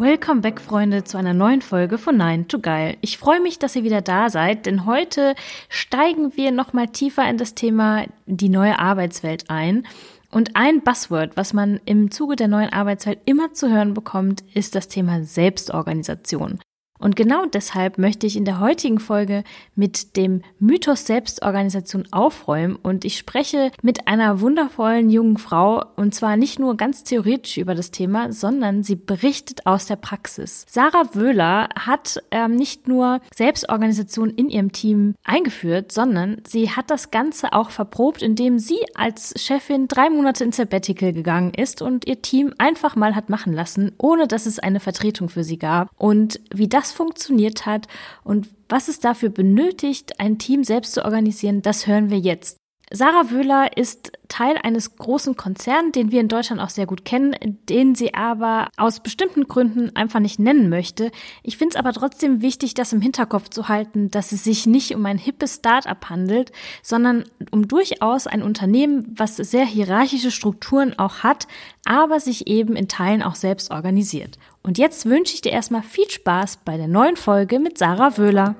Welcome back, Freunde, zu einer neuen Folge von Nein to Geil. Ich freue mich, dass ihr wieder da seid, denn heute steigen wir nochmal tiefer in das Thema die neue Arbeitswelt ein. Und ein Buzzword, was man im Zuge der neuen Arbeitswelt immer zu hören bekommt, ist das Thema Selbstorganisation. Und genau deshalb möchte ich in der heutigen Folge mit dem Mythos Selbstorganisation aufräumen und ich spreche mit einer wundervollen jungen Frau und zwar nicht nur ganz theoretisch über das Thema, sondern sie berichtet aus der Praxis. Sarah Wöhler hat ähm, nicht nur Selbstorganisation in ihrem Team eingeführt, sondern sie hat das Ganze auch verprobt, indem sie als Chefin drei Monate ins Sabbatical gegangen ist und ihr Team einfach mal hat machen lassen, ohne dass es eine Vertretung für sie gab. Und wie das funktioniert hat und was es dafür benötigt, ein Team selbst zu organisieren, das hören wir jetzt. Sarah Wöhler ist Teil eines großen Konzerns, den wir in Deutschland auch sehr gut kennen, den sie aber aus bestimmten Gründen einfach nicht nennen möchte. Ich finde es aber trotzdem wichtig, das im Hinterkopf zu halten, dass es sich nicht um ein hippes Start-up handelt, sondern um durchaus ein Unternehmen, was sehr hierarchische Strukturen auch hat, aber sich eben in Teilen auch selbst organisiert. Und jetzt wünsche ich dir erstmal viel Spaß bei der neuen Folge mit Sarah Wöhler.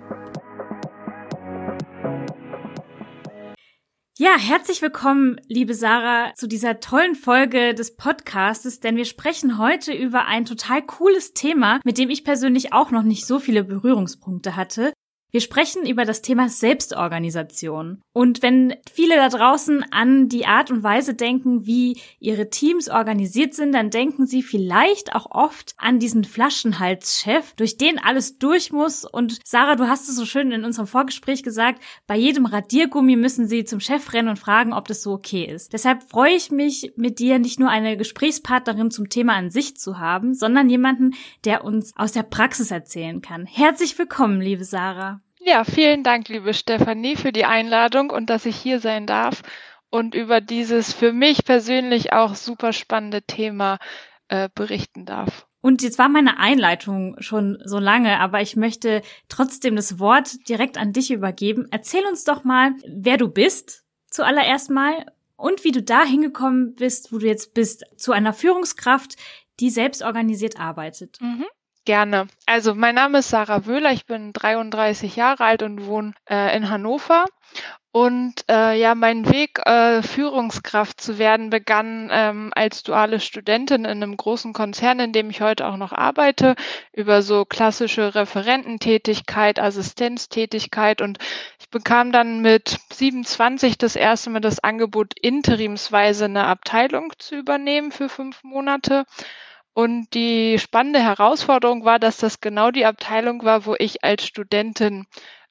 Ja, herzlich willkommen, liebe Sarah, zu dieser tollen Folge des Podcastes, denn wir sprechen heute über ein total cooles Thema, mit dem ich persönlich auch noch nicht so viele Berührungspunkte hatte. Wir sprechen über das Thema Selbstorganisation. Und wenn viele da draußen an die Art und Weise denken, wie ihre Teams organisiert sind, dann denken sie vielleicht auch oft an diesen Flaschenhalschef, durch den alles durch muss. Und Sarah, du hast es so schön in unserem Vorgespräch gesagt, bei jedem Radiergummi müssen sie zum Chef rennen und fragen, ob das so okay ist. Deshalb freue ich mich, mit dir nicht nur eine Gesprächspartnerin zum Thema an sich zu haben, sondern jemanden, der uns aus der Praxis erzählen kann. Herzlich willkommen, liebe Sarah. Ja, vielen Dank, liebe Stefanie, für die Einladung und dass ich hier sein darf und über dieses für mich persönlich auch super spannende Thema äh, berichten darf. Und jetzt war meine Einleitung schon so lange, aber ich möchte trotzdem das Wort direkt an dich übergeben. Erzähl uns doch mal, wer du bist, zuallererst mal, und wie du da hingekommen bist, wo du jetzt bist, zu einer Führungskraft, die selbst organisiert arbeitet. Mhm. Gerne. Also mein Name ist Sarah Wöhler, ich bin 33 Jahre alt und wohne äh, in Hannover. Und äh, ja, mein Weg, äh, Führungskraft zu werden, begann ähm, als duale Studentin in einem großen Konzern, in dem ich heute auch noch arbeite, über so klassische Referententätigkeit, Assistenztätigkeit. Und ich bekam dann mit 27 das erste Mal das Angebot, interimsweise eine Abteilung zu übernehmen für fünf Monate. Und die spannende Herausforderung war, dass das genau die Abteilung war, wo ich als Studentin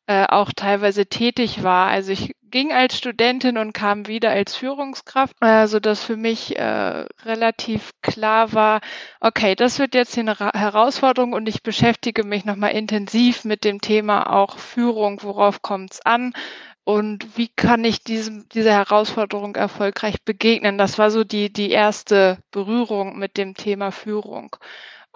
äh, auch teilweise tätig war. Also ich ging als Studentin und kam wieder als Führungskraft, äh, so dass für mich äh, relativ klar war, okay, das wird jetzt eine Herausforderung und ich beschäftige mich nochmal intensiv mit dem Thema auch Führung, worauf kommt es an, und wie kann ich diesem, dieser Herausforderung erfolgreich begegnen? Das war so die, die erste Berührung mit dem Thema Führung.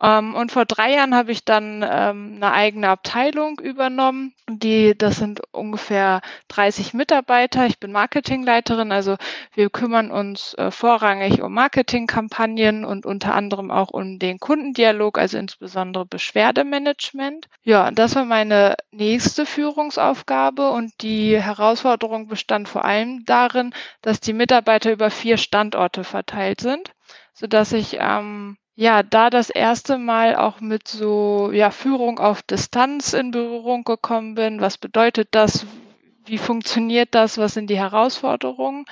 Ähm, und vor drei Jahren habe ich dann ähm, eine eigene Abteilung übernommen. Die, das sind ungefähr 30 Mitarbeiter. Ich bin Marketingleiterin, also wir kümmern uns äh, vorrangig um Marketingkampagnen und unter anderem auch um den Kundendialog, also insbesondere Beschwerdemanagement. Ja, das war meine nächste Führungsaufgabe und die Herausforderung bestand vor allem darin, dass die Mitarbeiter über vier Standorte verteilt sind, sodass ich ähm, ja, da das erste Mal auch mit so ja, Führung auf Distanz in Berührung gekommen bin. Was bedeutet das? Wie funktioniert das? Was sind die Herausforderungen?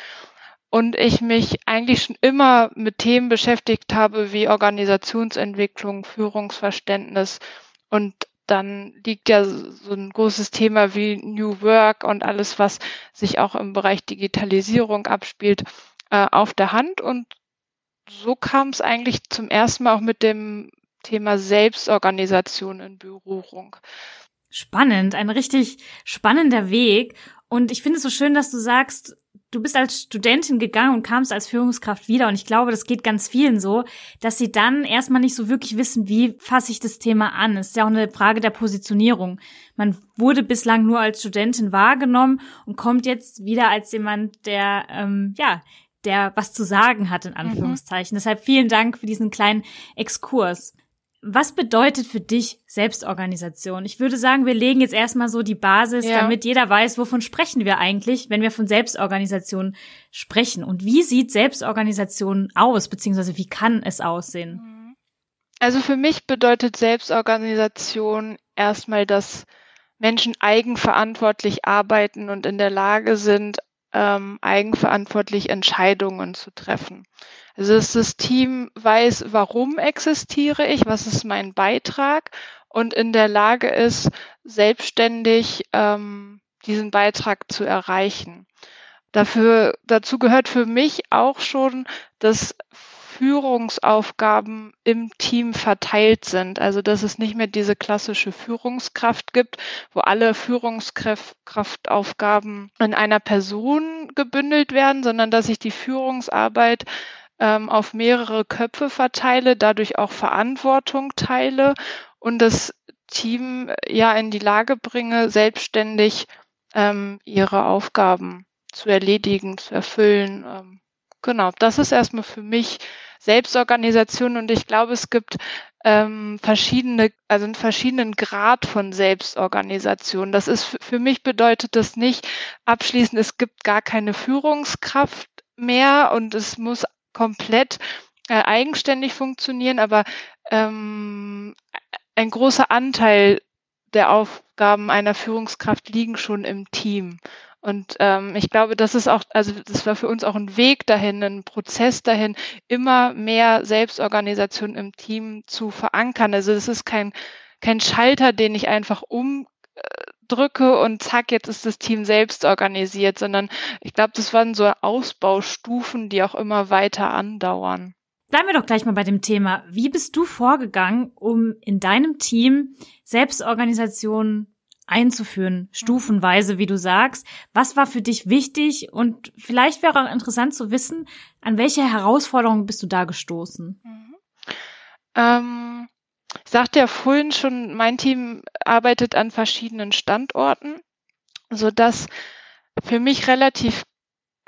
Und ich mich eigentlich schon immer mit Themen beschäftigt habe wie Organisationsentwicklung, Führungsverständnis. Und dann liegt ja so ein großes Thema wie New Work und alles, was sich auch im Bereich Digitalisierung abspielt, äh, auf der Hand. Und so kam es eigentlich zum ersten Mal auch mit dem Thema Selbstorganisation in Berührung. Spannend, ein richtig spannender Weg. Und ich finde es so schön, dass du sagst, du bist als Studentin gegangen und kamst als Führungskraft wieder. Und ich glaube, das geht ganz vielen so, dass sie dann erstmal nicht so wirklich wissen, wie fasse ich das Thema an. Es ist ja auch eine Frage der Positionierung. Man wurde bislang nur als Studentin wahrgenommen und kommt jetzt wieder als jemand, der, ähm, ja, der was zu sagen hat, in mhm. Anführungszeichen. Mhm. Deshalb vielen Dank für diesen kleinen Exkurs. Was bedeutet für dich Selbstorganisation? Ich würde sagen, wir legen jetzt erstmal so die Basis, ja. damit jeder weiß, wovon sprechen wir eigentlich, wenn wir von Selbstorganisation sprechen. Und wie sieht Selbstorganisation aus, beziehungsweise wie kann es aussehen? Also für mich bedeutet Selbstorganisation erstmal, dass Menschen eigenverantwortlich arbeiten und in der Lage sind, ähm, eigenverantwortlich Entscheidungen zu treffen. Also das Team weiß, warum existiere ich, was ist mein Beitrag und in der Lage ist, selbstständig ähm, diesen Beitrag zu erreichen. Dafür, dazu gehört für mich auch schon, dass Führungsaufgaben im Team verteilt sind. Also dass es nicht mehr diese klassische Führungskraft gibt, wo alle Führungskraftaufgaben in einer Person gebündelt werden, sondern dass sich die Führungsarbeit ähm, auf mehrere Köpfe verteile, dadurch auch Verantwortung teile und das Team äh, ja in die Lage bringe, selbstständig ähm, ihre Aufgaben zu erledigen, zu erfüllen. Ähm, genau, das ist erstmal für mich Selbstorganisation und ich glaube, es gibt ähm, verschiedene, also einen verschiedenen Grad von Selbstorganisation. Das ist für mich bedeutet das nicht abschließend, es gibt gar keine Führungskraft mehr und es muss komplett äh, eigenständig funktionieren, aber ähm, ein großer Anteil der Aufgaben einer Führungskraft liegen schon im Team. Und ähm, ich glaube, das ist auch, also das war für uns auch ein Weg dahin, ein Prozess dahin, immer mehr Selbstorganisation im Team zu verankern. Also es ist kein, kein Schalter, den ich einfach umdrücke und zack, jetzt ist das Team selbst organisiert, sondern ich glaube, das waren so Ausbaustufen, die auch immer weiter andauern. Bleiben wir doch gleich mal bei dem Thema. Wie bist du vorgegangen, um in deinem Team Selbstorganisation einzuführen, stufenweise, wie du sagst. Was war für dich wichtig? Und vielleicht wäre auch interessant zu wissen, an welche Herausforderungen bist du da gestoßen? Mhm. Ähm, ich sagte ja vorhin schon, mein Team arbeitet an verschiedenen Standorten, so dass für mich relativ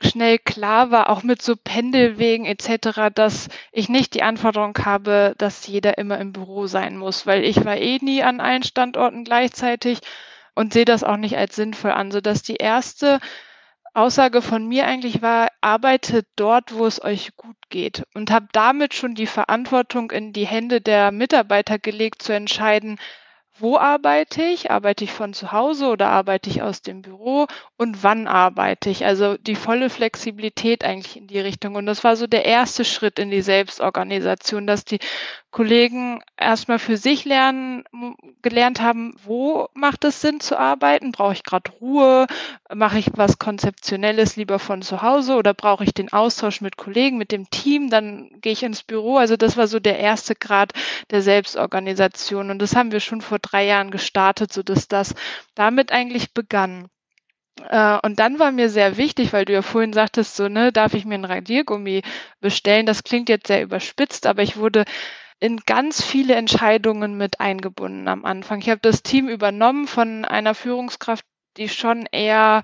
schnell klar war, auch mit so Pendelwegen etc., dass ich nicht die Anforderung habe, dass jeder immer im Büro sein muss, weil ich war eh nie an allen Standorten gleichzeitig und sehe das auch nicht als sinnvoll an, sodass die erste Aussage von mir eigentlich war, arbeitet dort, wo es euch gut geht und habe damit schon die Verantwortung in die Hände der Mitarbeiter gelegt, zu entscheiden, wo arbeite ich? Arbeite ich von zu Hause oder arbeite ich aus dem Büro? Und wann arbeite ich? Also die volle Flexibilität eigentlich in die Richtung. Und das war so der erste Schritt in die Selbstorganisation, dass die Kollegen erstmal für sich lernen, gelernt haben, wo macht es Sinn zu arbeiten? Brauche ich gerade Ruhe? Mache ich was Konzeptionelles lieber von zu Hause oder brauche ich den Austausch mit Kollegen, mit dem Team? Dann gehe ich ins Büro. Also das war so der erste Grad der Selbstorganisation. Und das haben wir schon vor drei Jahren gestartet, so dass das damit eigentlich begann. Äh, und dann war mir sehr wichtig, weil du ja vorhin sagtest, so, ne, darf ich mir ein Radiergummi bestellen? Das klingt jetzt sehr überspitzt, aber ich wurde in ganz viele Entscheidungen mit eingebunden am Anfang. Ich habe das Team übernommen von einer Führungskraft, die schon eher,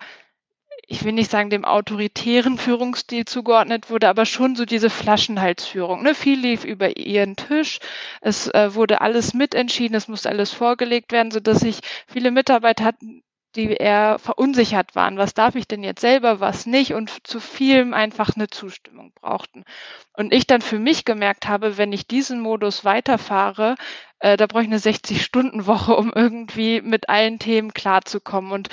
ich will nicht sagen, dem autoritären Führungsstil zugeordnet wurde, aber schon so diese Flaschenhalsführung. Ne? Viel lief über ihren Tisch. Es äh, wurde alles mitentschieden, es musste alles vorgelegt werden, sodass sich viele Mitarbeiter hatten, die eher verunsichert waren. Was darf ich denn jetzt selber, was nicht? Und zu vielem einfach eine Zustimmung brauchten. Und ich dann für mich gemerkt habe, wenn ich diesen Modus weiterfahre, äh, da brauche ich eine 60-Stunden-Woche, um irgendwie mit allen Themen klarzukommen. Und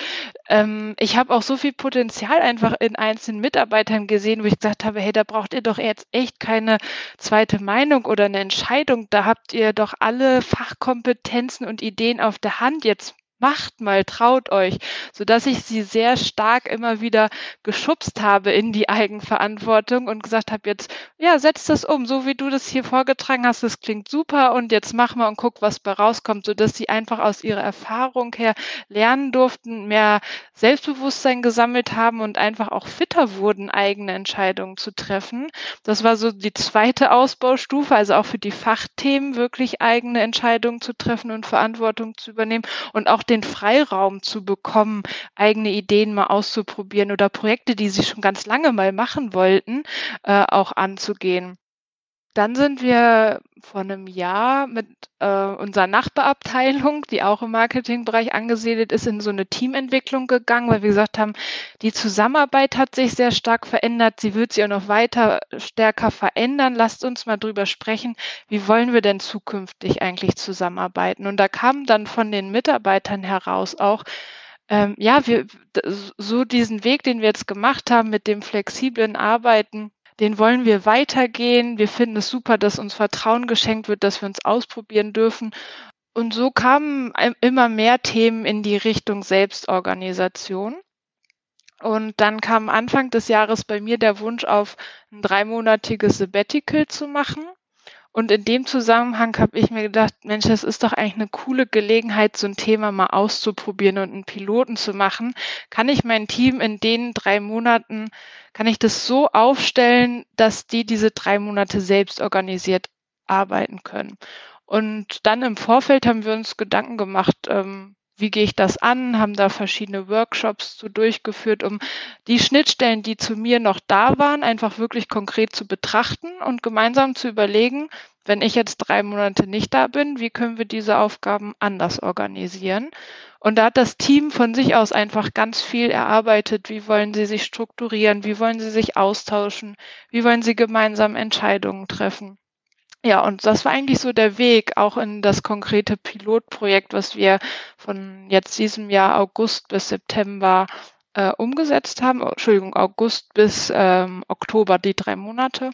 ähm, ich habe auch so viel Potenzial einfach in einzelnen Mitarbeitern gesehen, wo ich gesagt habe, hey, da braucht ihr doch jetzt echt keine zweite Meinung oder eine Entscheidung. Da habt ihr doch alle Fachkompetenzen und Ideen auf der Hand. Jetzt macht mal, traut euch, so dass ich sie sehr stark immer wieder geschubst habe in die Eigenverantwortung und gesagt habe, jetzt, ja, setz das um, so wie du das hier vorgetragen hast, das klingt super und jetzt mach mal und guck, was bei rauskommt, so dass sie einfach aus ihrer Erfahrung her lernen durften, mehr Selbstbewusstsein gesammelt haben und einfach auch fitter wurden, eigene Entscheidungen zu treffen. Das war so die zweite Ausbaustufe, also auch für die Fachthemen wirklich eigene Entscheidungen zu treffen und Verantwortung zu übernehmen und auch den Freiraum zu bekommen, eigene Ideen mal auszuprobieren oder Projekte, die sie schon ganz lange mal machen wollten, äh, auch anzugehen. Dann sind wir vor einem Jahr mit äh, unserer Nachbarabteilung, die auch im Marketingbereich angesiedelt ist, in so eine Teamentwicklung gegangen, weil wir gesagt haben, die Zusammenarbeit hat sich sehr stark verändert. Sie wird sich auch noch weiter stärker verändern. Lasst uns mal drüber sprechen, wie wollen wir denn zukünftig eigentlich zusammenarbeiten? Und da kam dann von den Mitarbeitern heraus auch, ähm, ja, wir, so diesen Weg, den wir jetzt gemacht haben mit dem flexiblen Arbeiten, den wollen wir weitergehen. Wir finden es super, dass uns Vertrauen geschenkt wird, dass wir uns ausprobieren dürfen. Und so kamen immer mehr Themen in die Richtung Selbstorganisation. Und dann kam Anfang des Jahres bei mir der Wunsch auf, ein dreimonatiges Sabbatical zu machen. Und in dem Zusammenhang habe ich mir gedacht, Mensch, das ist doch eigentlich eine coole Gelegenheit, so ein Thema mal auszuprobieren und einen Piloten zu machen. Kann ich mein Team in den drei Monaten, kann ich das so aufstellen, dass die diese drei Monate selbst organisiert arbeiten können? Und dann im Vorfeld haben wir uns Gedanken gemacht, ähm, wie gehe ich das an, haben da verschiedene Workshops zu durchgeführt, um die Schnittstellen, die zu mir noch da waren, einfach wirklich konkret zu betrachten und gemeinsam zu überlegen, wenn ich jetzt drei Monate nicht da bin, wie können wir diese Aufgaben anders organisieren? Und da hat das Team von sich aus einfach ganz viel erarbeitet. Wie wollen sie sich strukturieren? Wie wollen sie sich austauschen? Wie wollen sie gemeinsam Entscheidungen treffen? Ja, und das war eigentlich so der Weg auch in das konkrete Pilotprojekt, was wir von jetzt diesem Jahr August bis September äh, umgesetzt haben. Oh, Entschuldigung, August bis ähm, Oktober, die drei Monate.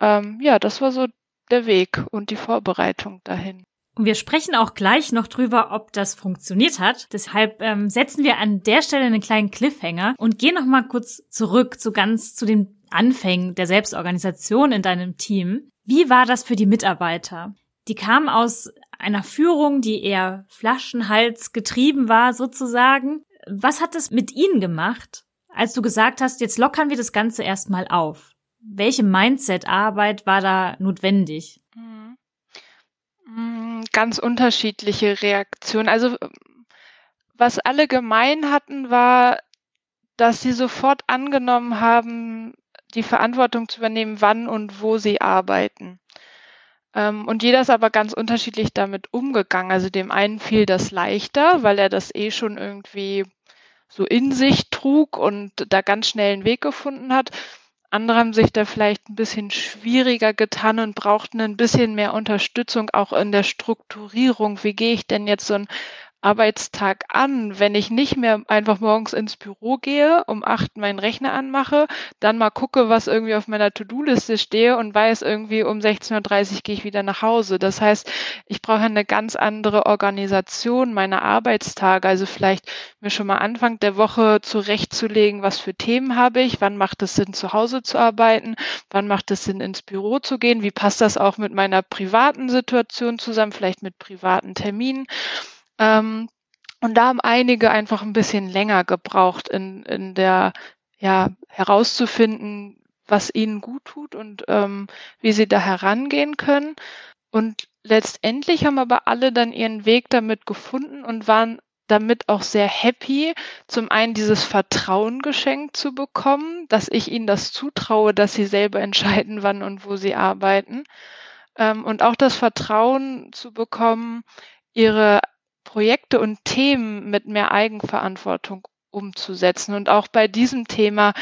Ähm, ja, das war so der Weg und die Vorbereitung dahin. Und wir sprechen auch gleich noch drüber, ob das funktioniert hat. Deshalb ähm, setzen wir an der Stelle einen kleinen Cliffhanger und gehen noch mal kurz zurück zu ganz zu den Anfängen der Selbstorganisation in deinem Team. Wie war das für die Mitarbeiter? Die kamen aus einer Führung, die eher Flaschenhals getrieben war, sozusagen. Was hat es mit ihnen gemacht, als du gesagt hast, jetzt lockern wir das Ganze erstmal auf? Welche Mindset-Arbeit war da notwendig? Mhm. Ganz unterschiedliche Reaktionen. Also, was alle gemein hatten, war, dass sie sofort angenommen haben, die Verantwortung zu übernehmen, wann und wo sie arbeiten. Ähm, und jeder ist aber ganz unterschiedlich damit umgegangen. Also dem einen fiel das leichter, weil er das eh schon irgendwie so in sich trug und da ganz schnell einen Weg gefunden hat. Andere haben sich da vielleicht ein bisschen schwieriger getan und brauchten ein bisschen mehr Unterstützung auch in der Strukturierung. Wie gehe ich denn jetzt so ein Arbeitstag an, wenn ich nicht mehr einfach morgens ins Büro gehe, um acht meinen Rechner anmache, dann mal gucke, was irgendwie auf meiner To-Do-Liste stehe und weiß irgendwie um 16.30 Uhr gehe ich wieder nach Hause. Das heißt, ich brauche eine ganz andere Organisation meiner Arbeitstage. Also vielleicht mir schon mal Anfang der Woche zurechtzulegen, was für Themen habe ich, wann macht es Sinn, zu Hause zu arbeiten, wann macht es Sinn, ins Büro zu gehen, wie passt das auch mit meiner privaten Situation zusammen, vielleicht mit privaten Terminen. Ähm, und da haben einige einfach ein bisschen länger gebraucht in, in der, ja, herauszufinden, was ihnen gut tut und ähm, wie sie da herangehen können. Und letztendlich haben aber alle dann ihren Weg damit gefunden und waren damit auch sehr happy, zum einen dieses Vertrauen geschenkt zu bekommen, dass ich ihnen das zutraue, dass sie selber entscheiden, wann und wo sie arbeiten. Ähm, und auch das Vertrauen zu bekommen, ihre Projekte und Themen mit mehr Eigenverantwortung umzusetzen. Und auch bei diesem Thema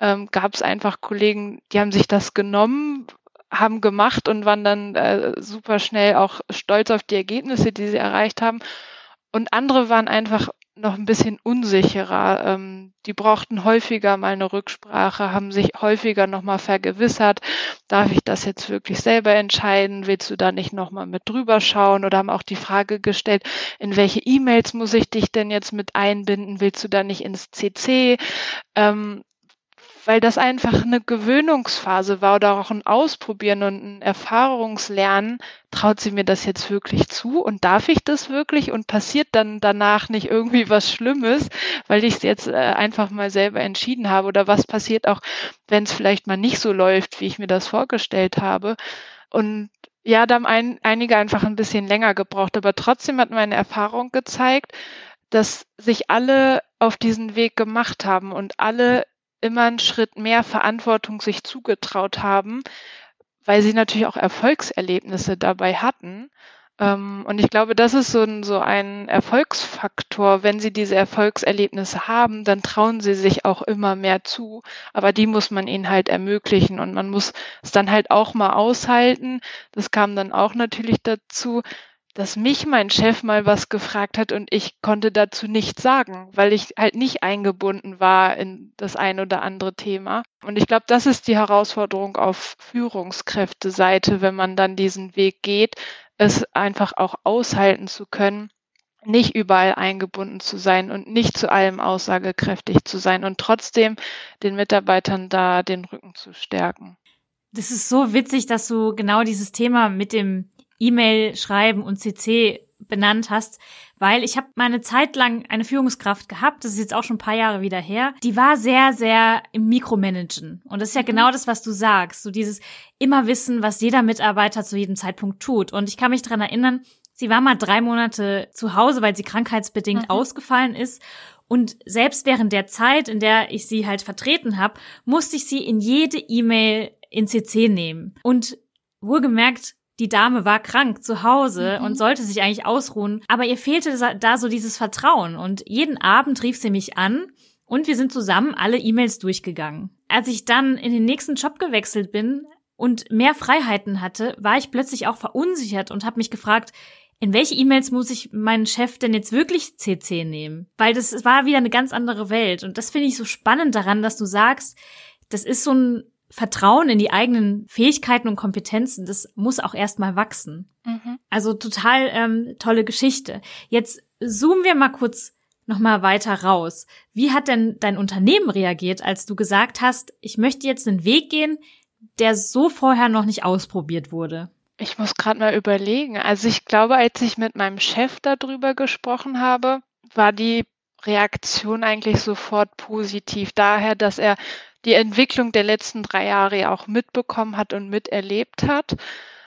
ähm, gab es einfach Kollegen, die haben sich das genommen, haben gemacht und waren dann äh, super schnell auch stolz auf die Ergebnisse, die sie erreicht haben. Und andere waren einfach noch ein bisschen unsicherer. Ähm, die brauchten häufiger mal eine Rücksprache, haben sich häufiger nochmal vergewissert, darf ich das jetzt wirklich selber entscheiden? Willst du da nicht nochmal mit drüber schauen? Oder haben auch die Frage gestellt, in welche E-Mails muss ich dich denn jetzt mit einbinden? Willst du da nicht ins CC? Ähm, weil das einfach eine Gewöhnungsphase war oder auch ein Ausprobieren und ein Erfahrungslernen. Traut sie mir das jetzt wirklich zu und darf ich das wirklich und passiert dann danach nicht irgendwie was Schlimmes, weil ich es jetzt äh, einfach mal selber entschieden habe oder was passiert auch, wenn es vielleicht mal nicht so läuft, wie ich mir das vorgestellt habe. Und ja, da haben ein, einige einfach ein bisschen länger gebraucht, aber trotzdem hat meine Erfahrung gezeigt, dass sich alle auf diesen Weg gemacht haben und alle immer einen Schritt mehr Verantwortung sich zugetraut haben, weil sie natürlich auch Erfolgserlebnisse dabei hatten. Ähm, und ich glaube, das ist so ein, so ein Erfolgsfaktor. Wenn sie diese Erfolgserlebnisse haben, dann trauen sie sich auch immer mehr zu. Aber die muss man ihnen halt ermöglichen und man muss es dann halt auch mal aushalten. Das kam dann auch natürlich dazu, dass mich mein Chef mal was gefragt hat und ich konnte dazu nichts sagen, weil ich halt nicht eingebunden war in das ein oder andere Thema. Und ich glaube, das ist die Herausforderung auf Führungskräfteseite, wenn man dann diesen Weg geht, es einfach auch aushalten zu können, nicht überall eingebunden zu sein und nicht zu allem aussagekräftig zu sein und trotzdem den Mitarbeitern da den Rücken zu stärken. Das ist so witzig, dass du genau dieses Thema mit dem E-Mail schreiben und CC benannt hast, weil ich habe meine Zeit lang eine Führungskraft gehabt, das ist jetzt auch schon ein paar Jahre wieder her, die war sehr, sehr im Mikromanagen. Und das ist ja mhm. genau das, was du sagst, so dieses immer wissen, was jeder Mitarbeiter zu jedem Zeitpunkt tut. Und ich kann mich dran erinnern, sie war mal drei Monate zu Hause, weil sie krankheitsbedingt mhm. ausgefallen ist. Und selbst während der Zeit, in der ich sie halt vertreten habe, musste ich sie in jede E-Mail in CC nehmen. Und wohlgemerkt, die Dame war krank zu Hause mhm. und sollte sich eigentlich ausruhen, aber ihr fehlte da so dieses Vertrauen und jeden Abend rief sie mich an und wir sind zusammen alle E-Mails durchgegangen. Als ich dann in den nächsten Job gewechselt bin und mehr Freiheiten hatte, war ich plötzlich auch verunsichert und habe mich gefragt, in welche E-Mails muss ich meinen Chef denn jetzt wirklich CC nehmen? Weil das war wieder eine ganz andere Welt und das finde ich so spannend daran, dass du sagst, das ist so ein Vertrauen in die eigenen Fähigkeiten und Kompetenzen, das muss auch erstmal wachsen. Mhm. Also total ähm, tolle Geschichte. Jetzt zoomen wir mal kurz nochmal weiter raus. Wie hat denn dein Unternehmen reagiert, als du gesagt hast, ich möchte jetzt einen Weg gehen, der so vorher noch nicht ausprobiert wurde? Ich muss gerade mal überlegen. Also ich glaube, als ich mit meinem Chef darüber gesprochen habe, war die Reaktion eigentlich sofort positiv. Daher, dass er die Entwicklung der letzten drei Jahre ja auch mitbekommen hat und miterlebt hat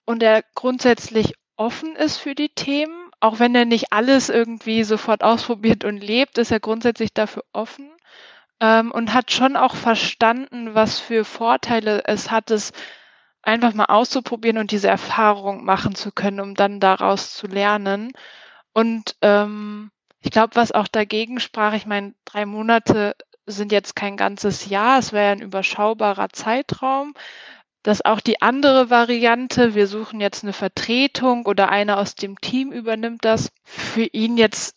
und er grundsätzlich offen ist für die Themen, auch wenn er nicht alles irgendwie sofort ausprobiert und lebt, ist er grundsätzlich dafür offen ähm, und hat schon auch verstanden, was für Vorteile es hat, es einfach mal auszuprobieren und diese Erfahrung machen zu können, um dann daraus zu lernen. Und ähm, ich glaube, was auch dagegen sprach, ich meine, drei Monate sind jetzt kein ganzes Jahr, es wäre ein überschaubarer Zeitraum. Dass auch die andere Variante, wir suchen jetzt eine Vertretung oder einer aus dem Team übernimmt das, für ihn jetzt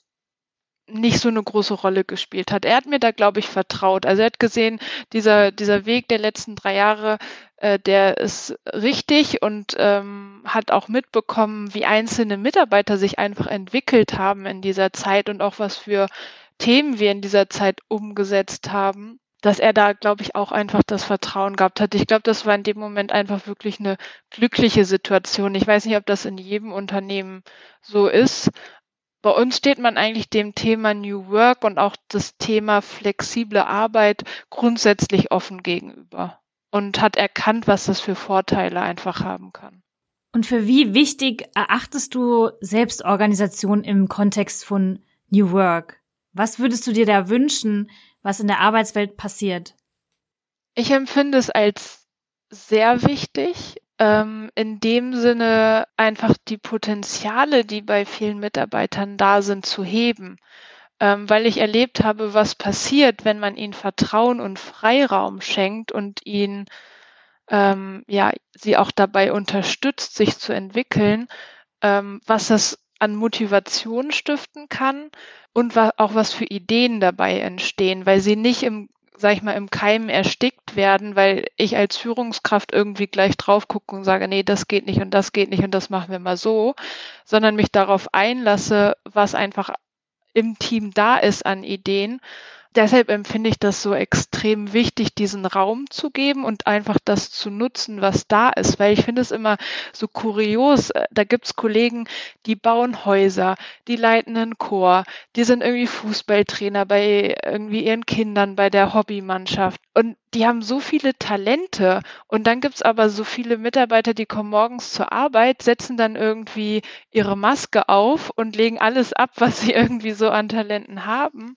nicht so eine große Rolle gespielt hat. Er hat mir da, glaube ich, vertraut. Also er hat gesehen, dieser, dieser Weg der letzten drei Jahre, äh, der ist richtig und ähm, hat auch mitbekommen, wie einzelne Mitarbeiter sich einfach entwickelt haben in dieser Zeit und auch was für Themen wir in dieser Zeit umgesetzt haben, dass er da, glaube ich, auch einfach das Vertrauen gehabt hat. Ich glaube, das war in dem Moment einfach wirklich eine glückliche Situation. Ich weiß nicht, ob das in jedem Unternehmen so ist. Bei uns steht man eigentlich dem Thema New Work und auch das Thema flexible Arbeit grundsätzlich offen gegenüber und hat erkannt, was das für Vorteile einfach haben kann. Und für wie wichtig erachtest du Selbstorganisation im Kontext von New Work? Was würdest du dir da wünschen, was in der Arbeitswelt passiert? Ich empfinde es als sehr wichtig, ähm, in dem Sinne einfach die Potenziale, die bei vielen Mitarbeitern da sind, zu heben. Ähm, weil ich erlebt habe, was passiert, wenn man ihnen Vertrauen und Freiraum schenkt und ihnen ähm, ja, sie auch dabei unterstützt, sich zu entwickeln, ähm, was das an Motivation stiften kann und auch was für Ideen dabei entstehen, weil sie nicht im sag ich mal, im Keim erstickt werden, weil ich als Führungskraft irgendwie gleich drauf gucke und sage, nee, das geht nicht und das geht nicht und das machen wir mal so, sondern mich darauf einlasse, was einfach im Team da ist an Ideen deshalb empfinde ich das so extrem wichtig, diesen Raum zu geben und einfach das zu nutzen, was da ist. Weil ich finde es immer so kurios. Äh, da gibt's Kollegen, die bauen Häuser, die leiten einen Chor, die sind irgendwie Fußballtrainer bei irgendwie ihren Kindern, bei der Hobbymannschaft. Und die haben so viele Talente. Und dann gibt's aber so viele Mitarbeiter, die kommen morgens zur Arbeit, setzen dann irgendwie ihre Maske auf und legen alles ab, was sie irgendwie so an Talenten haben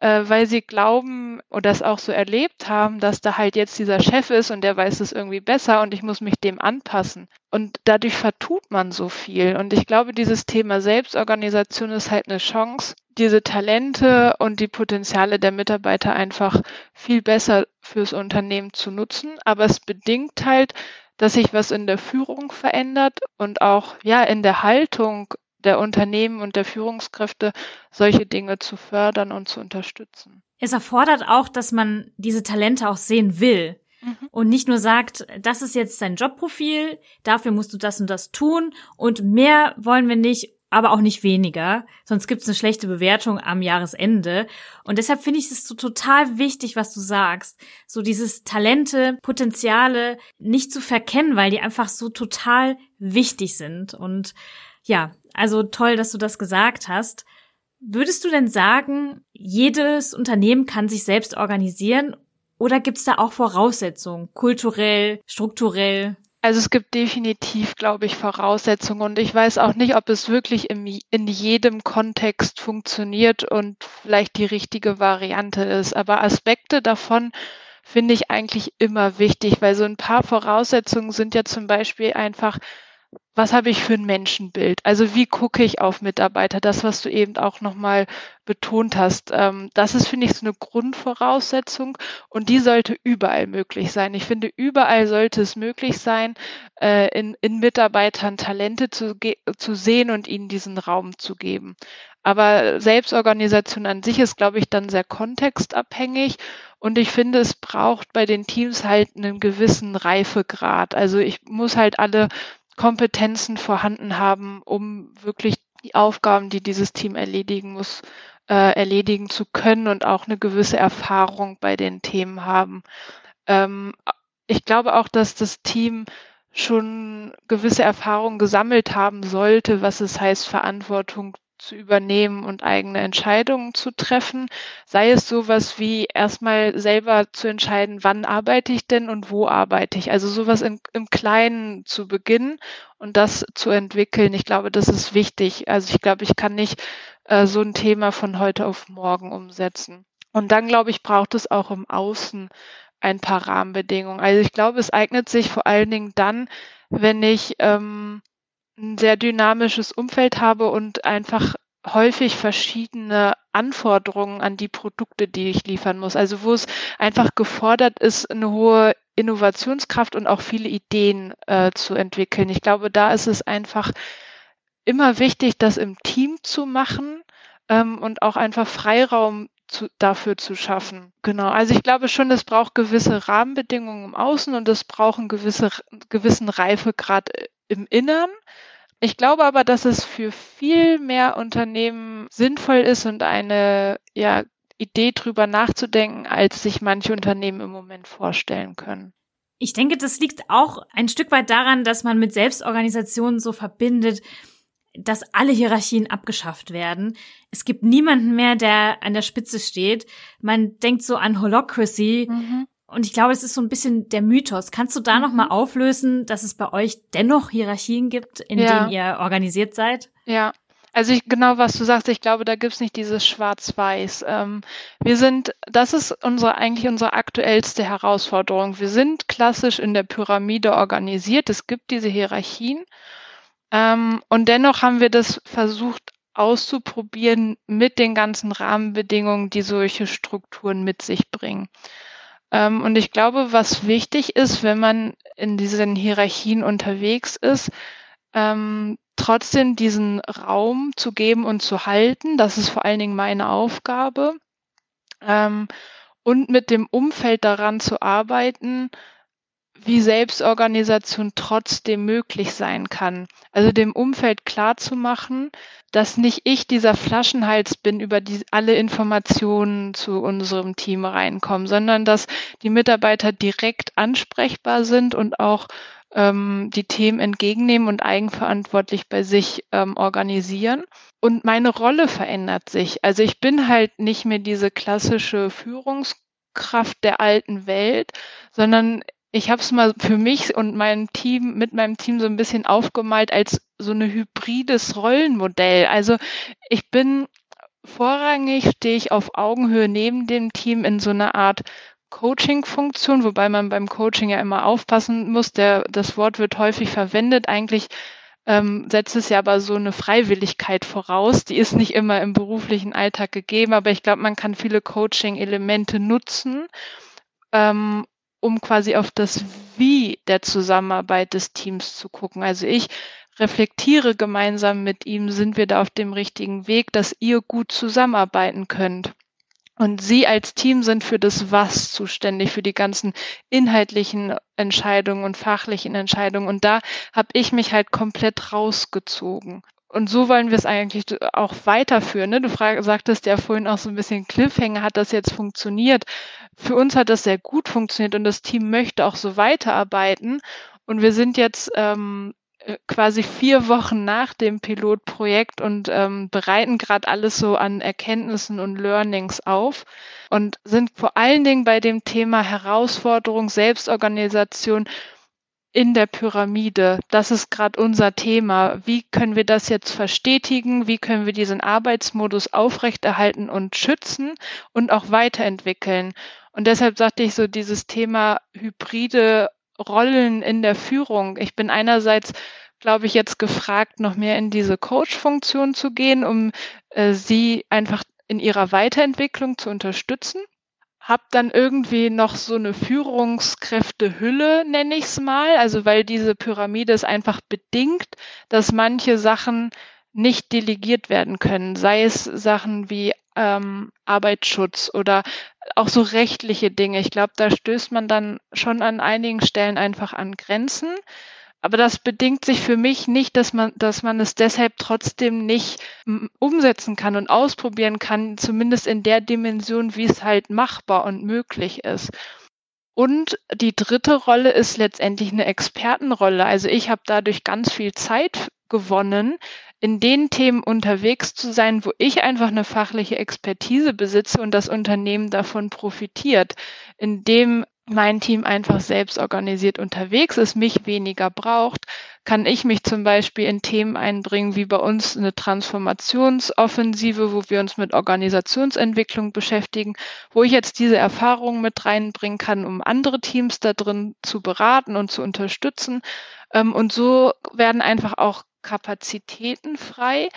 äh, weil sie glauben oder das auch so erlebt haben, dass da halt jetzt dieser Chef ist und der weiß es irgendwie besser und ich muss mich dem anpassen. Und dadurch vertut man so viel. Und ich glaube, dieses Thema Selbstorganisation ist halt eine Chance, diese Talente und die Potenziale der Mitarbeiter einfach viel besser fürs Unternehmen zu nutzen. Aber es bedingt halt, dass sich was in der Führung verändert und auch ja in der Haltung der Unternehmen und der Führungskräfte, solche Dinge zu fördern und zu unterstützen. Es erfordert auch, dass man diese Talente auch sehen will. Mhm. Und nicht nur sagt, das ist jetzt dein Jobprofil, dafür musst du das und das tun und mehr wollen wir nicht, aber auch nicht weniger, sonst gibt es eine schlechte Bewertung am Jahresende. Und deshalb finde ich es so total wichtig, was du sagst, so dieses Talente, Potenziale nicht zu verkennen, weil die einfach so total wichtig sind. Und ja, also toll, dass du das gesagt hast. Würdest du denn sagen, jedes Unternehmen kann sich selbst organisieren oder gibt es da auch Voraussetzungen, kulturell, strukturell? Also es gibt definitiv, glaube ich, Voraussetzungen und ich weiß auch nicht, ob es wirklich im, in jedem Kontext funktioniert und vielleicht die richtige Variante ist. Aber Aspekte davon finde ich eigentlich immer wichtig, weil so ein paar Voraussetzungen sind ja zum Beispiel einfach was habe ich für ein Menschenbild? Also wie gucke ich auf Mitarbeiter? Das, was du eben auch nochmal betont hast. Ähm, das ist, finde ich, so eine Grundvoraussetzung und die sollte überall möglich sein. Ich finde, überall sollte es möglich sein, äh, in, in Mitarbeitern Talente zu, zu sehen und ihnen diesen Raum zu geben. Aber Selbstorganisation an sich ist, glaube ich, dann sehr kontextabhängig. Und ich finde, es braucht bei den Teams halt einen gewissen Reifegrad. Also ich muss halt alle Kompetenzen vorhanden haben, um wirklich die Aufgaben, die dieses Team erledigen muss, äh, erledigen zu können und auch eine gewisse Erfahrung bei den Themen haben. Ähm, ich glaube auch, dass das Team schon gewisse Erfahrungen gesammelt haben sollte, was es heißt, Verantwortung zu übernehmen und eigene Entscheidungen zu treffen. Sei es sowas wie erstmal selber zu entscheiden, wann arbeite ich denn und wo arbeite ich. Also sowas in, im Kleinen zu beginnen und das zu entwickeln. Ich glaube, das ist wichtig. Also ich glaube, ich kann nicht äh, so ein Thema von heute auf morgen umsetzen. Und dann, glaube ich, braucht es auch im Außen ein paar Rahmenbedingungen. Also ich glaube, es eignet sich vor allen Dingen dann, wenn ich ähm, ein sehr dynamisches Umfeld habe und einfach häufig verschiedene Anforderungen an die Produkte, die ich liefern muss. Also wo es einfach gefordert ist, eine hohe Innovationskraft und auch viele Ideen äh, zu entwickeln. Ich glaube, da ist es einfach immer wichtig, das im Team zu machen ähm, und auch einfach Freiraum zu, dafür zu schaffen. Genau. Also ich glaube schon, es braucht gewisse Rahmenbedingungen im Außen und es braucht einen gewisse, gewissen Reifegrad äh, im Innern. Ich glaube aber, dass es für viel mehr Unternehmen sinnvoll ist und eine ja, Idee drüber nachzudenken, als sich manche Unternehmen im Moment vorstellen können. Ich denke, das liegt auch ein Stück weit daran, dass man mit Selbstorganisationen so verbindet, dass alle Hierarchien abgeschafft werden. Es gibt niemanden mehr, der an der Spitze steht. Man denkt so an Holocracy. Mhm. Und ich glaube, es ist so ein bisschen der Mythos. Kannst du da mhm. noch mal auflösen, dass es bei euch dennoch Hierarchien gibt, in ja. denen ihr organisiert seid? Ja, also ich, genau, was du sagst, ich glaube, da gibt's nicht dieses Schwarz-Weiß. Ähm, wir sind, das ist unsere eigentlich unsere aktuellste Herausforderung. Wir sind klassisch in der Pyramide organisiert. Es gibt diese Hierarchien. Ähm, und dennoch haben wir das versucht auszuprobieren mit den ganzen Rahmenbedingungen, die solche Strukturen mit sich bringen. Ähm, und ich glaube, was wichtig ist, wenn man in diesen Hierarchien unterwegs ist, ähm, trotzdem diesen Raum zu geben und zu halten. Das ist vor allen Dingen meine Aufgabe. Ähm, und mit dem Umfeld daran zu arbeiten, wie Selbstorganisation trotzdem möglich sein kann. Also dem Umfeld klar zu machen, dass nicht ich dieser Flaschenhals bin, über die alle Informationen zu unserem Team reinkommen, sondern dass die Mitarbeiter direkt ansprechbar sind und auch ähm, die Themen entgegennehmen und eigenverantwortlich bei sich ähm, organisieren. Und meine Rolle verändert sich. Also ich bin halt nicht mehr diese klassische Führungskraft der alten Welt, sondern ich habe es mal für mich und mein Team mit meinem Team so ein bisschen aufgemalt als so eine hybrides Rollenmodell. Also ich bin vorrangig stehe ich auf Augenhöhe neben dem Team in so einer Art Coaching-Funktion, wobei man beim Coaching ja immer aufpassen muss. Der, das Wort wird häufig verwendet. Eigentlich ähm, setzt es ja aber so eine Freiwilligkeit voraus. Die ist nicht immer im beruflichen Alltag gegeben, aber ich glaube, man kann viele Coaching-Elemente nutzen, ähm, um quasi auf das Wie der Zusammenarbeit des Teams zu gucken. Also ich reflektiere gemeinsam mit ihm, sind wir da auf dem richtigen Weg, dass ihr gut zusammenarbeiten könnt. Und Sie als Team sind für das Was zuständig, für die ganzen inhaltlichen Entscheidungen und fachlichen Entscheidungen. Und da habe ich mich halt komplett rausgezogen. Und so wollen wir es eigentlich auch weiterführen. Ne? Du frag, sagtest ja vorhin auch so ein bisschen Cliffhanger, hat das jetzt funktioniert? Für uns hat das sehr gut funktioniert und das Team möchte auch so weiterarbeiten. Und wir sind jetzt ähm, äh, quasi vier Wochen nach dem Pilotprojekt und ähm, bereiten gerade alles so an Erkenntnissen und Learnings auf und sind vor allen Dingen bei dem Thema Herausforderung, Selbstorganisation in der Pyramide. Das ist gerade unser Thema. Wie können wir das jetzt verstetigen? Wie können wir diesen Arbeitsmodus aufrechterhalten und schützen und auch weiterentwickeln? Und deshalb sagte ich so, dieses Thema hybride Rollen in der Führung. Ich bin einerseits, glaube ich, jetzt gefragt, noch mehr in diese Coach-Funktion zu gehen, um äh, sie einfach in ihrer Weiterentwicklung zu unterstützen. Hab dann irgendwie noch so eine Führungskräftehülle, nenne ich es mal, also weil diese Pyramide es einfach bedingt, dass manche Sachen nicht delegiert werden können, sei es Sachen wie ähm, Arbeitsschutz oder auch so rechtliche Dinge. Ich glaube, da stößt man dann schon an einigen Stellen einfach an Grenzen. Aber das bedingt sich für mich nicht, dass man, dass man es deshalb trotzdem nicht umsetzen kann und ausprobieren kann, zumindest in der Dimension, wie es halt machbar und möglich ist. Und die dritte Rolle ist letztendlich eine Expertenrolle. Also ich habe dadurch ganz viel Zeit gewonnen, in den Themen unterwegs zu sein, wo ich einfach eine fachliche Expertise besitze und das Unternehmen davon profitiert, indem mein Team einfach selbst organisiert unterwegs ist, mich weniger braucht, kann ich mich zum Beispiel in Themen einbringen, wie bei uns eine Transformationsoffensive, wo wir uns mit Organisationsentwicklung beschäftigen, wo ich jetzt diese Erfahrungen mit reinbringen kann, um andere Teams da drin zu beraten und zu unterstützen. Ähm, und so werden einfach auch Kapazitäten frei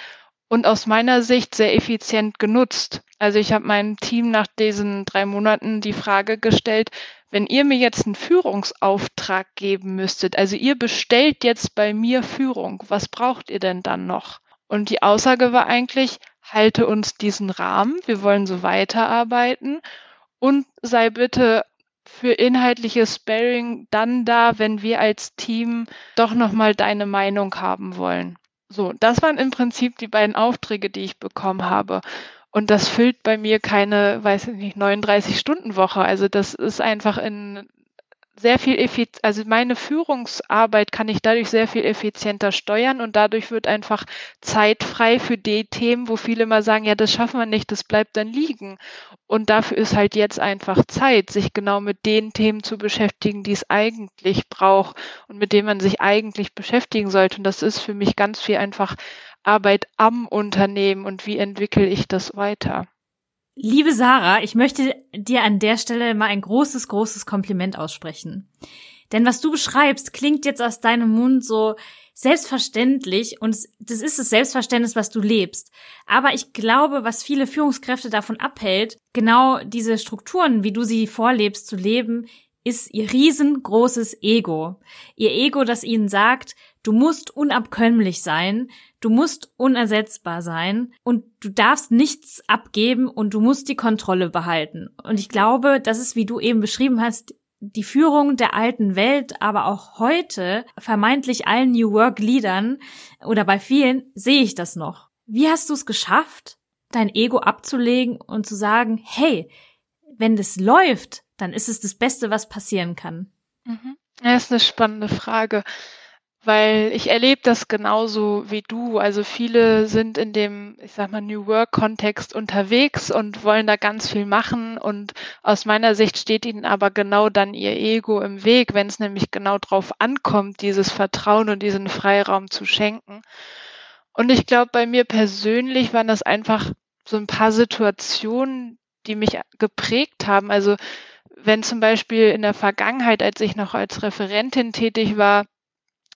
und aus meiner Sicht sehr effizient genutzt. Also ich habe meinem Team nach diesen drei Monaten die Frage gestellt, wenn ihr mir jetzt einen Führungsauftrag geben müsstet, also ihr bestellt jetzt bei mir Führung, was braucht ihr denn dann noch? Und die Aussage war eigentlich, halte uns diesen Rahmen, wir wollen so weiterarbeiten und sei bitte für inhaltliches Sparring dann da, wenn wir als Team doch nochmal deine Meinung haben wollen. So, das waren im Prinzip die beiden Aufträge, die ich bekommen habe. Und das füllt bei mir keine, weiß ich nicht, 39 Stunden Woche. Also das ist einfach in sehr viel effizient, also meine Führungsarbeit kann ich dadurch sehr viel effizienter steuern und dadurch wird einfach Zeit frei für die Themen, wo viele mal sagen, ja, das schaffen wir nicht, das bleibt dann liegen. Und dafür ist halt jetzt einfach Zeit, sich genau mit den Themen zu beschäftigen, die es eigentlich braucht und mit denen man sich eigentlich beschäftigen sollte. Und das ist für mich ganz viel einfach Arbeit am Unternehmen und wie entwickle ich das weiter. Liebe Sarah, ich möchte dir an der Stelle mal ein großes, großes Kompliment aussprechen. Denn was du beschreibst, klingt jetzt aus deinem Mund so selbstverständlich und das ist das Selbstverständnis, was du lebst. Aber ich glaube, was viele Führungskräfte davon abhält, genau diese Strukturen, wie du sie vorlebst, zu leben, ist ihr riesengroßes Ego. Ihr Ego, das ihnen sagt, du musst unabkömmlich sein, du musst unersetzbar sein und du darfst nichts abgeben und du musst die Kontrolle behalten. Und ich glaube, das ist, wie du eben beschrieben hast, die Führung der alten Welt, aber auch heute, vermeintlich allen New Work Leadern oder bei vielen, sehe ich das noch. Wie hast du es geschafft, dein Ego abzulegen und zu sagen, hey, wenn das läuft, dann ist es das Beste, was passieren kann? Mhm. Das ist eine spannende Frage, weil ich erlebe das genauso wie du. Also viele sind in dem, ich sag mal, New Work-Kontext unterwegs und wollen da ganz viel machen. Und aus meiner Sicht steht ihnen aber genau dann ihr Ego im Weg, wenn es nämlich genau drauf ankommt, dieses Vertrauen und diesen Freiraum zu schenken. Und ich glaube, bei mir persönlich waren das einfach so ein paar Situationen, die mich geprägt haben. Also wenn zum Beispiel in der Vergangenheit, als ich noch als Referentin tätig war,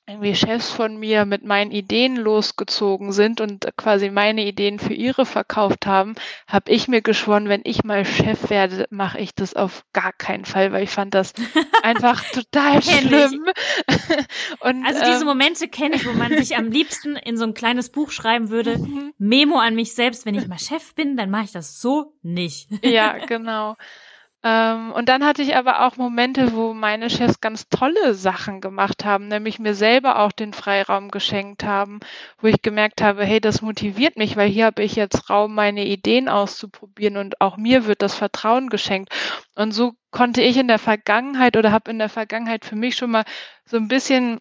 irgendwie Chefs von mir mit meinen Ideen losgezogen sind und quasi meine Ideen für ihre verkauft haben, habe ich mir geschworen, wenn ich mal Chef werde, mache ich das auf gar keinen Fall, weil ich fand das einfach total schlimm. und, also diese ähm, Momente kenne ich, wo man sich am liebsten in so ein kleines Buch schreiben würde, mhm. Memo an mich selbst, wenn ich mal Chef bin, dann mache ich das so nicht. ja, genau. Ähm, und dann hatte ich aber auch Momente, wo meine Chefs ganz tolle Sachen gemacht haben, nämlich mir selber auch den Freiraum geschenkt haben, wo ich gemerkt habe, hey, das motiviert mich, weil hier habe ich jetzt Raum, meine Ideen auszuprobieren und auch mir wird das Vertrauen geschenkt. Und so konnte ich in der Vergangenheit oder habe in der Vergangenheit für mich schon mal so ein bisschen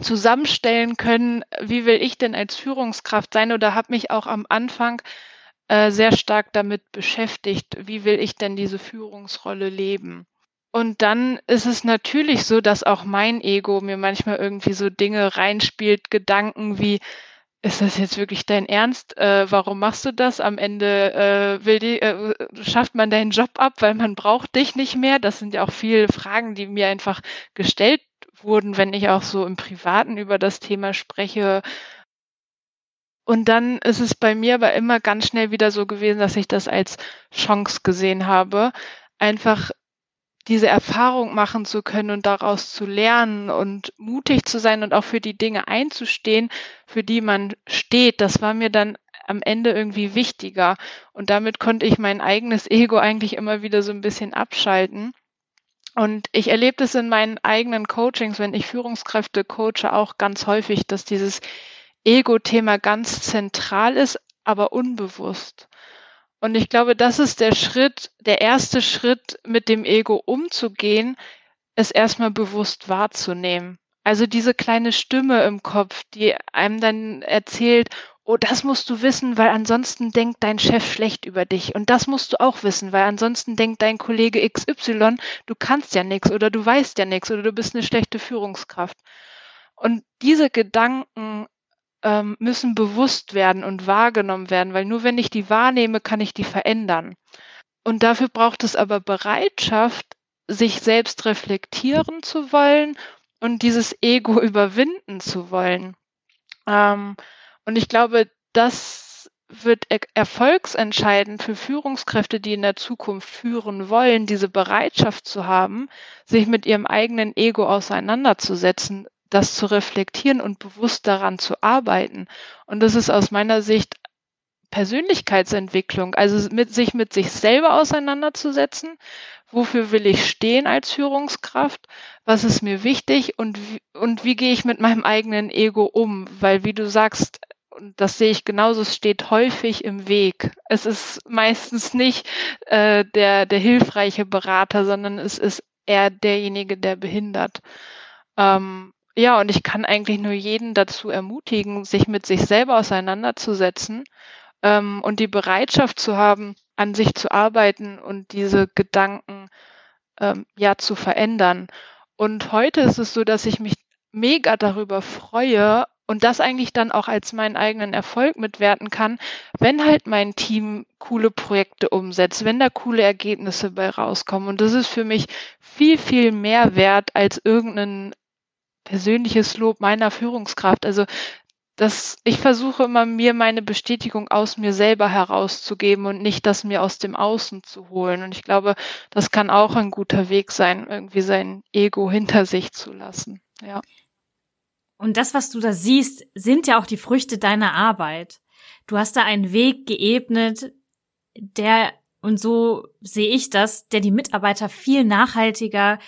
zusammenstellen können, wie will ich denn als Führungskraft sein oder habe mich auch am Anfang äh, sehr stark damit beschäftigt, wie will ich denn diese Führungsrolle leben. Und dann ist es natürlich so, dass auch mein Ego mir manchmal irgendwie so Dinge reinspielt, Gedanken wie, ist das jetzt wirklich dein Ernst? Äh, warum machst du das? Am Ende äh, die, äh, schafft man deinen Job ab, weil man braucht dich nicht mehr. Das sind ja auch viele Fragen, die mir einfach gestellt wurden, wenn ich auch so im Privaten über das Thema spreche. Und dann ist es bei mir aber immer ganz schnell wieder so gewesen, dass ich das als Chance gesehen habe, einfach diese Erfahrung machen zu können und daraus zu lernen und mutig zu sein und auch für die Dinge einzustehen, für die man steht. Das war mir dann am Ende irgendwie wichtiger. Und damit konnte ich mein eigenes Ego eigentlich immer wieder so ein bisschen abschalten. Und ich erlebe das in meinen eigenen Coachings, wenn ich Führungskräfte coache, auch ganz häufig, dass dieses Ego-Thema ganz zentral ist, aber unbewusst. Und ich glaube, das ist der Schritt, der erste Schritt, mit dem Ego umzugehen, es erstmal bewusst wahrzunehmen. Also diese kleine Stimme im Kopf, die einem dann erzählt, oh, das musst du wissen, weil ansonsten denkt dein Chef schlecht über dich. Und das musst du auch wissen, weil ansonsten denkt dein Kollege XY, du kannst ja nichts oder du weißt ja nichts oder du bist eine schlechte Führungskraft. Und diese Gedanken ähm, müssen bewusst werden und wahrgenommen werden, weil nur wenn ich die wahrnehme, kann ich die verändern. Und dafür braucht es aber Bereitschaft, sich selbst reflektieren zu wollen und dieses Ego überwinden zu wollen. Ähm, und ich glaube, das wird er erfolgsentscheidend für Führungskräfte, die in der Zukunft führen wollen, diese Bereitschaft zu haben, sich mit ihrem eigenen Ego auseinanderzusetzen, das zu reflektieren und bewusst daran zu arbeiten. Und das ist aus meiner Sicht Persönlichkeitsentwicklung, also mit sich mit sich selber auseinanderzusetzen. Wofür will ich stehen als Führungskraft? Was ist mir wichtig? Und, und wie gehe ich mit meinem eigenen Ego um? Weil, wie du sagst, und das sehe ich genauso, es steht häufig im Weg. Es ist meistens nicht äh, der, der hilfreiche Berater, sondern es ist eher derjenige, der behindert. Ähm, ja, und ich kann eigentlich nur jeden dazu ermutigen, sich mit sich selber auseinanderzusetzen ähm, und die Bereitschaft zu haben, an sich zu arbeiten und diese Gedanken ähm, ja zu verändern. Und heute ist es so, dass ich mich mega darüber freue und das eigentlich dann auch als meinen eigenen Erfolg mitwerten kann, wenn halt mein Team coole Projekte umsetzt, wenn da coole Ergebnisse bei rauskommen. Und das ist für mich viel, viel mehr wert als irgendein persönliches Lob meiner Führungskraft. Also das, ich versuche immer, mir meine Bestätigung aus mir selber herauszugeben und nicht das mir aus dem Außen zu holen. Und ich glaube, das kann auch ein guter Weg sein, irgendwie sein Ego hinter sich zu lassen. Ja. Und das, was du da siehst, sind ja auch die Früchte deiner Arbeit. Du hast da einen Weg geebnet, der, und so sehe ich das, der die Mitarbeiter viel nachhaltiger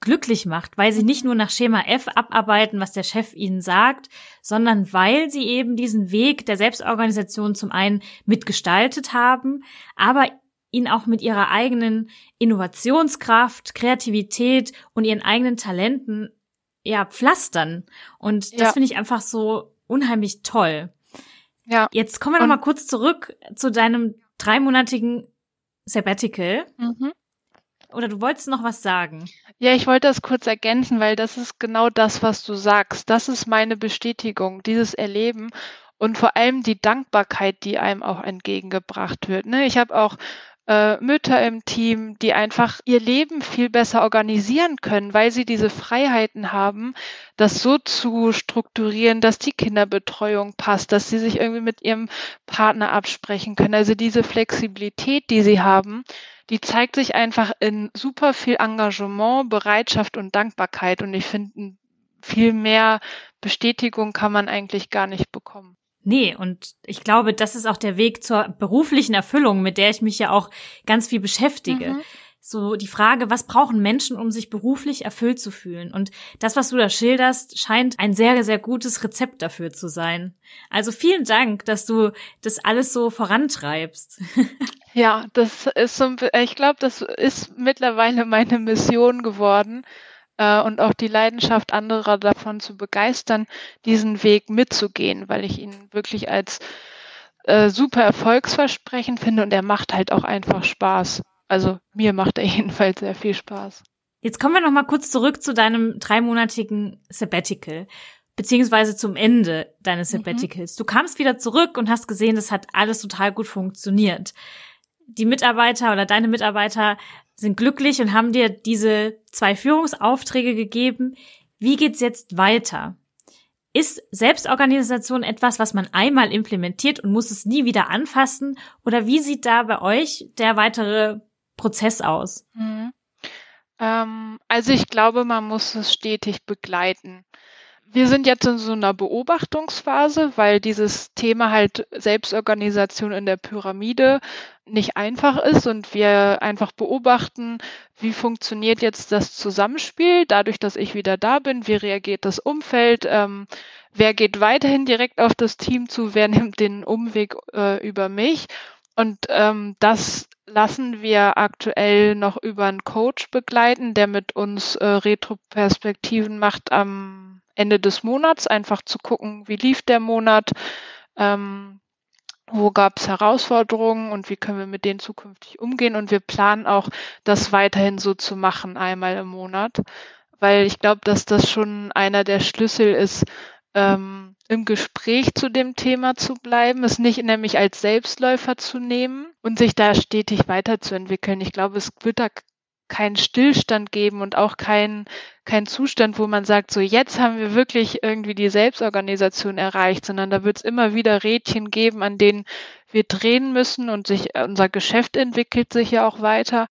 glücklich macht, weil sie nicht nur nach Schema F abarbeiten, was der Chef ihnen sagt, sondern weil sie eben diesen Weg der Selbstorganisation zum einen mitgestaltet haben, aber ihn auch mit ihrer eigenen Innovationskraft, Kreativität und ihren eigenen Talenten ja pflastern. Und das ja. finde ich einfach so unheimlich toll. Ja. Jetzt kommen wir noch mal kurz zurück zu deinem dreimonatigen Sabbatical. Mhm. Oder du wolltest noch was sagen? Ja, ich wollte das kurz ergänzen, weil das ist genau das, was du sagst. Das ist meine Bestätigung, dieses Erleben und vor allem die Dankbarkeit, die einem auch entgegengebracht wird. Ne? Ich habe auch äh, Mütter im Team, die einfach ihr Leben viel besser organisieren können, weil sie diese Freiheiten haben, das so zu strukturieren, dass die Kinderbetreuung passt, dass sie sich irgendwie mit ihrem Partner absprechen können. Also diese Flexibilität, die sie haben, die zeigt sich einfach in super viel Engagement, Bereitschaft und Dankbarkeit. Und ich finde, viel mehr Bestätigung kann man eigentlich gar nicht bekommen. Nee, und ich glaube, das ist auch der Weg zur beruflichen Erfüllung, mit der ich mich ja auch ganz viel beschäftige. Mhm. So die Frage, was brauchen Menschen, um sich beruflich erfüllt zu fühlen? Und das, was du da schilderst, scheint ein sehr, sehr gutes Rezept dafür zu sein. Also vielen Dank, dass du das alles so vorantreibst. Ja, das ist so, ich glaube, das ist mittlerweile meine Mission geworden äh, und auch die Leidenschaft anderer davon zu begeistern, diesen Weg mitzugehen, weil ich ihn wirklich als äh, super erfolgsversprechend finde und er macht halt auch einfach Spaß. Also mir macht er jedenfalls sehr viel Spaß. Jetzt kommen wir noch mal kurz zurück zu deinem dreimonatigen Sabbatical beziehungsweise zum Ende deines mhm. Sabbaticals. Mhm. Du kamst wieder zurück und hast gesehen, das hat alles total gut funktioniert die Mitarbeiter oder deine Mitarbeiter sind glücklich und haben dir diese zwei Führungsaufträge gegeben. Wie geht's jetzt weiter? Ist Selbstorganisation etwas, was man einmal implementiert und muss es nie wieder anfassen? Oder wie sieht da bei euch der weitere Prozess aus? Mhm. Ähm, also ich glaube, man muss es stetig begleiten wir sind jetzt in so einer Beobachtungsphase, weil dieses Thema halt Selbstorganisation in der Pyramide nicht einfach ist und wir einfach beobachten, wie funktioniert jetzt das Zusammenspiel, dadurch, dass ich wieder da bin, wie reagiert das Umfeld, ähm, wer geht weiterhin direkt auf das Team zu, wer nimmt den Umweg äh, über mich. Und ähm, das lassen wir aktuell noch über einen Coach begleiten, der mit uns äh, Retroperspektiven macht am Ende des Monats, einfach zu gucken, wie lief der Monat, ähm, wo gab es Herausforderungen und wie können wir mit denen zukünftig umgehen. Und wir planen auch, das weiterhin so zu machen, einmal im Monat, weil ich glaube, dass das schon einer der Schlüssel ist, ähm, im Gespräch zu dem Thema zu bleiben, es nicht nämlich als Selbstläufer zu nehmen und sich da stetig weiterzuentwickeln. Ich glaube, es wird da keinen Stillstand geben und auch keinen kein Zustand, wo man sagt, so jetzt haben wir wirklich irgendwie die Selbstorganisation erreicht, sondern da wird es immer wieder Rädchen geben, an denen wir drehen müssen und sich unser Geschäft entwickelt sich ja auch weiter.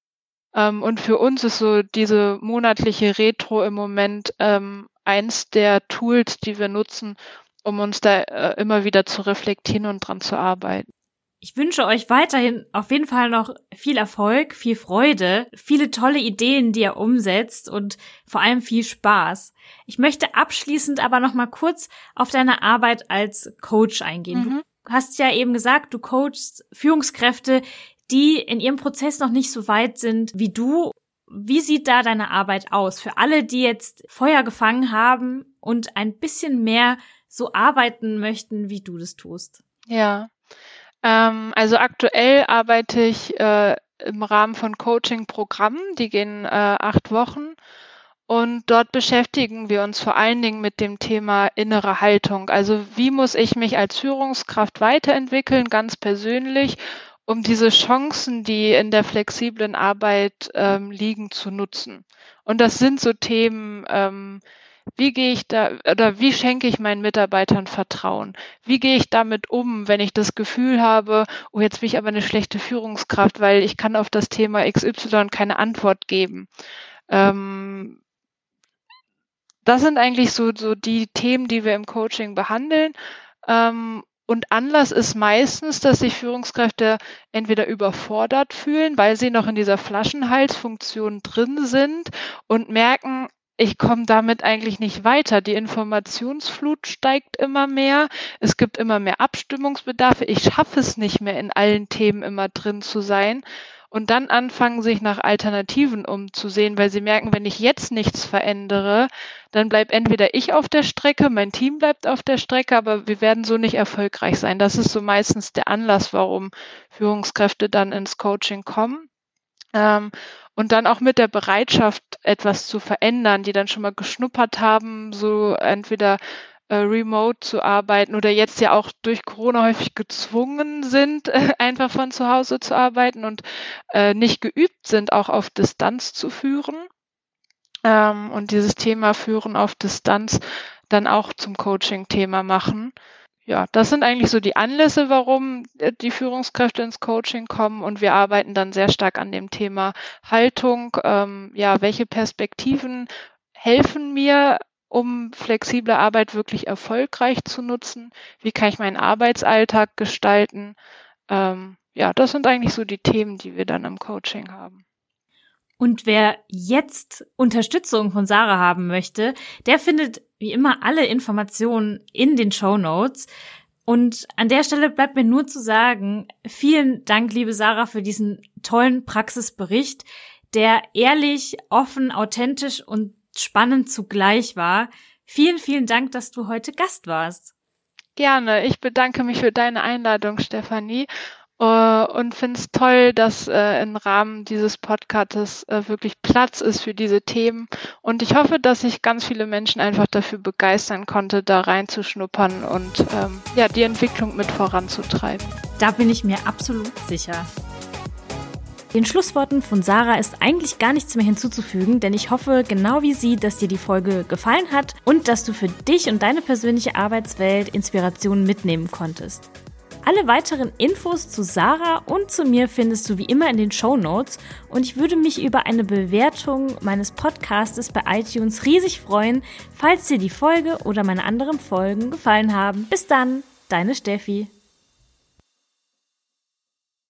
Ähm, und für uns ist so diese monatliche Retro im Moment ähm, eins der Tools, die wir nutzen, um uns da äh, immer wieder zu reflektieren und dran zu arbeiten. Ich wünsche euch weiterhin auf jeden Fall noch viel Erfolg, viel Freude, viele tolle Ideen, die ihr umsetzt und vor allem viel Spaß. Ich möchte abschließend aber noch mal kurz auf deine Arbeit als Coach eingehen. Mhm. Du hast ja eben gesagt, du coachst Führungskräfte, die in ihrem Prozess noch nicht so weit sind wie du. Wie sieht da deine Arbeit aus? Für alle, die jetzt Feuer gefangen haben und ein bisschen mehr so arbeiten möchten, wie du das tust. Ja, ähm, also aktuell arbeite ich äh, im Rahmen von Coaching-Programmen, die gehen äh, acht Wochen. Und dort beschäftigen wir uns vor allen Dingen mit dem Thema innere Haltung. Also wie muss ich mich als Führungskraft weiterentwickeln, ganz persönlich, um diese Chancen, die in der flexiblen Arbeit ähm, liegen, zu nutzen. Und das sind so Themen ähm, Wie gehe ich da oder wie schenke ich meinen Mitarbeitern Vertrauen? Wie gehe ich damit um, wenn ich das Gefühl habe, oh, jetzt bin ich aber eine schlechte Führungskraft, weil ich kann auf das Thema XY keine Antwort geben. Ähm, das sind eigentlich so, so die Themen, die wir im Coaching behandeln. Ähm, und Anlass ist meistens, dass sich Führungskräfte entweder überfordert fühlen, weil sie noch in dieser Flaschenhalsfunktion drin sind und merken, ich komme damit eigentlich nicht weiter. Die Informationsflut steigt immer mehr. Es gibt immer mehr Abstimmungsbedarfe. Ich schaffe es nicht mehr, in allen Themen immer drin zu sein und dann anfangen, sich nach Alternativen umzusehen, weil sie merken, wenn ich jetzt nichts verändere, dann bleibt entweder ich auf der Strecke, mein Team bleibt auf der Strecke, aber wir werden so nicht erfolgreich sein. Das ist so meistens der Anlass, warum Führungskräfte dann ins Coaching kommen. Ähm, und dann auch mit der Bereitschaft, etwas zu verändern, die dann schon mal geschnuppert haben, so entweder äh, remote zu arbeiten oder jetzt ja auch durch Corona häufig gezwungen sind, äh, einfach von zu Hause zu arbeiten und äh, nicht geübt sind, auch auf Distanz zu führen. Ähm, und dieses Thema Führen auf Distanz dann auch zum Coaching-Thema machen. Ja, das sind eigentlich so die Anlässe, warum äh, die Führungskräfte ins Coaching kommen und wir arbeiten dann sehr stark an dem Thema Haltung. Ähm, ja, welche Perspektiven helfen mir um flexible Arbeit wirklich erfolgreich zu nutzen? Wie kann ich meinen Arbeitsalltag gestalten? Ähm, ja, das sind eigentlich so die Themen, die wir dann im Coaching haben. Und wer jetzt Unterstützung von Sarah haben möchte, der findet wie immer alle Informationen in den Show Notes. Und an der Stelle bleibt mir nur zu sagen, vielen Dank, liebe Sarah, für diesen tollen Praxisbericht, der ehrlich, offen, authentisch und spannend zugleich war. Vielen, vielen Dank, dass du heute Gast warst. Gerne. Ich bedanke mich für deine Einladung, Stefanie. Uh, und finde es toll, dass uh, im Rahmen dieses Podcasts uh, wirklich Platz ist für diese Themen. Und ich hoffe, dass ich ganz viele Menschen einfach dafür begeistern konnte, da reinzuschnuppern und ähm, ja, die Entwicklung mit voranzutreiben. Da bin ich mir absolut sicher. Den Schlussworten von Sarah ist eigentlich gar nichts mehr hinzuzufügen, denn ich hoffe, genau wie sie, dass dir die Folge gefallen hat und dass du für dich und deine persönliche Arbeitswelt Inspirationen mitnehmen konntest. Alle weiteren Infos zu Sarah und zu mir findest du wie immer in den Show Notes und ich würde mich über eine Bewertung meines Podcastes bei iTunes riesig freuen, falls dir die Folge oder meine anderen Folgen gefallen haben. Bis dann, deine Steffi.